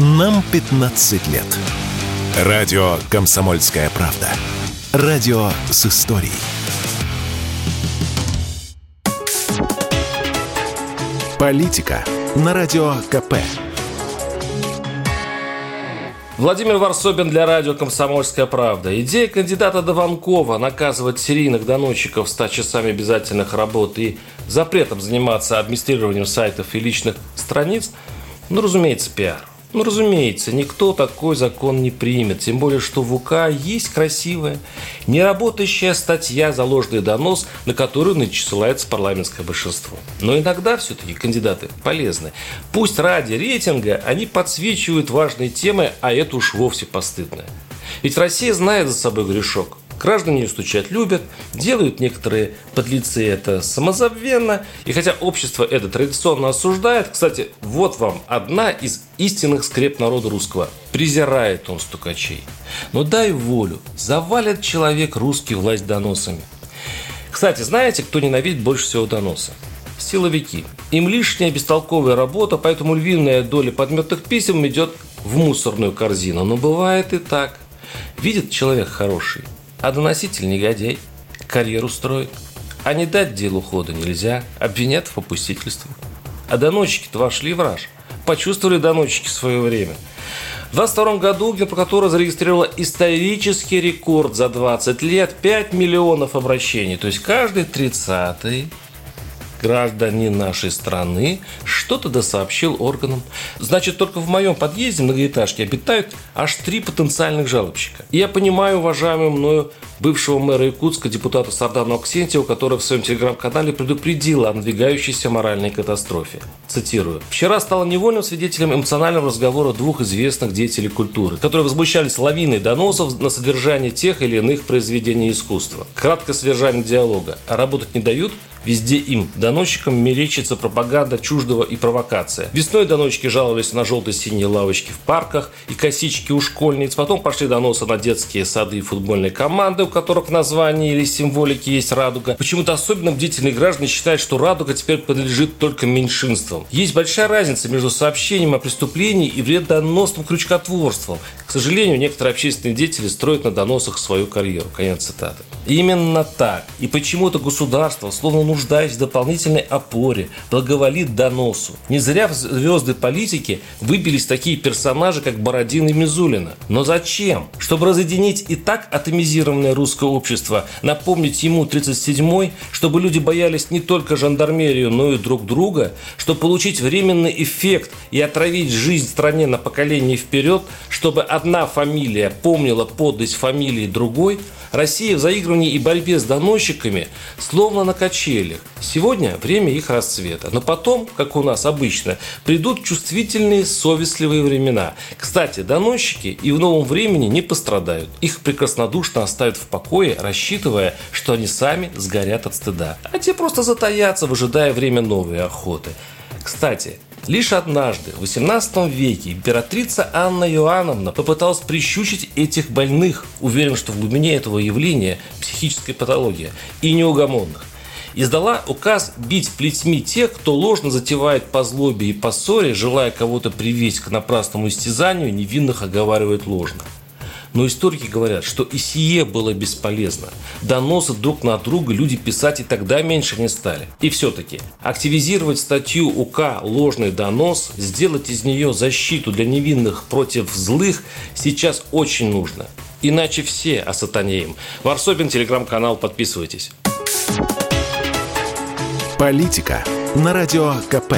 Нам 15 лет. Радио «Комсомольская правда». Радио с историей. Политика на Радио КП. Владимир Варсобин для радио «Комсомольская правда». Идея кандидата Дованкова наказывать серийных доносчиков 100 часами обязательных работ и запретом заниматься администрированием сайтов и личных страниц, ну, разумеется, пиар. Ну, разумеется, никто такой закон не примет, тем более, что в УК есть красивая, неработающая статья за ложный донос, на которую начисляется парламентское большинство. Но иногда все-таки кандидаты полезны. Пусть ради рейтинга они подсвечивают важные темы, а это уж вовсе постыдно. Ведь Россия знает за собой грешок – Граждане ее стучать любят, делают некоторые подлецы это самозабвенно. И хотя общество это традиционно осуждает, кстати, вот вам одна из истинных скреп народа русского. Презирает он стукачей. Но дай волю, завалит человек русский власть доносами. Кстати, знаете, кто ненавидит больше всего доноса? Силовики. Им лишняя бестолковая работа, поэтому львиная доля подметных писем идет в мусорную корзину. Но бывает и так. Видит человек хороший, а доноситель негодяй. Карьеру строит. А не дать делу хода нельзя. Обвинят в попустительстве. А доносчики-то вошли в раж. Почувствовали доносчики свое время. В 22 году Генпрокуратура зарегистрировала исторический рекорд за 20 лет 5 миллионов обращений. То есть каждый 30-й гражданин нашей страны что-то досообщил органам. Значит, только в моем подъезде многоэтажки обитают аж три потенциальных жалобщика. И я понимаю уважаемую мною бывшего мэра Якутска, депутата Сардану Аксентьева, который в своем телеграм-канале предупредила о надвигающейся моральной катастрофе. Цитирую. «Вчера стала невольным свидетелем эмоционального разговора двух известных деятелей культуры, которые возмущались лавиной доносов на содержание тех или иных произведений искусства. Краткое содержание диалога. А работать не дают? Везде им, доносчикам, мерещится пропаганда чуждого и провокация. Весной доносчики жаловались на желто-синие лавочки в парках и косички у школьниц. Потом пошли доносы на детские сады и футбольные команды, у которых в названии или символике есть радуга. Почему-то особенно бдительные граждане считают, что радуга теперь принадлежит только меньшинствам. Есть большая разница между сообщением о преступлении и вредоносным крючкотворством. К сожалению, некоторые общественные деятели строят на доносах свою карьеру. Конец цитаты. Именно так. И почему-то государство, словно нуждаясь в дополнительной опоре, благоволит доносу. Не зря в звезды политики выбились такие персонажи, как Бородин и Мизулина. Но зачем? Чтобы разъединить и так атомизированное русское общество, напомнить ему 37-й, чтобы люди боялись не только жандармерию, но и друг друга, чтобы получить временный эффект и отравить жизнь стране на поколение вперед, чтобы одна фамилия помнила подлость фамилии другой, Россия в и борьбе с доносчиками словно на качелях. Сегодня время их расцвета. Но потом, как у нас обычно, придут чувствительные, совестливые времена. Кстати, доносчики и в новом времени не пострадают. Их прекраснодушно оставят в покое, рассчитывая, что они сами сгорят от стыда. А те просто затаятся, выжидая время новой охоты. Кстати, Лишь однажды, в XVIII веке, императрица Анна Иоанновна попыталась прищучить этих больных, уверен, что в глубине этого явления психическая патология, и неугомонных. Издала указ бить плетьми тех, кто ложно затевает по злобе и по ссоре, желая кого-то привести к напрасному истязанию, невинных оговаривает ложно. Но историки говорят, что и сие было бесполезно. Доносы друг на друга люди писать и тогда меньше не стали. И все-таки активизировать статью УК «Ложный донос», сделать из нее защиту для невинных против злых сейчас очень нужно. Иначе все осатанеем. Варсобин, телеграм-канал, подписывайтесь. Политика на радио КП.